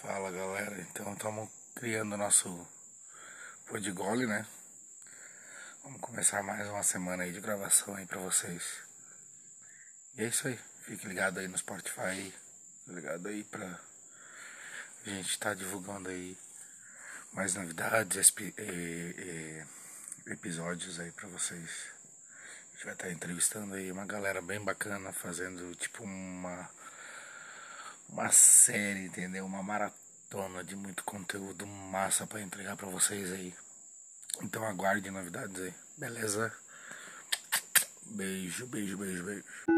Fala galera, então estamos criando nosso Podigole, né? Vamos começar mais uma semana aí de gravação aí pra vocês. E é isso aí, fique ligado aí no Spotify, ligado aí pra gente estar tá divulgando aí mais novidades, episódios aí pra vocês. Gente vai estar entrevistando aí uma galera bem bacana, fazendo tipo uma uma série, entendeu? Uma maratona de muito conteúdo massa para entregar para vocês aí. Então aguarde novidades aí, beleza? Beijo, beijo, beijo, beijo.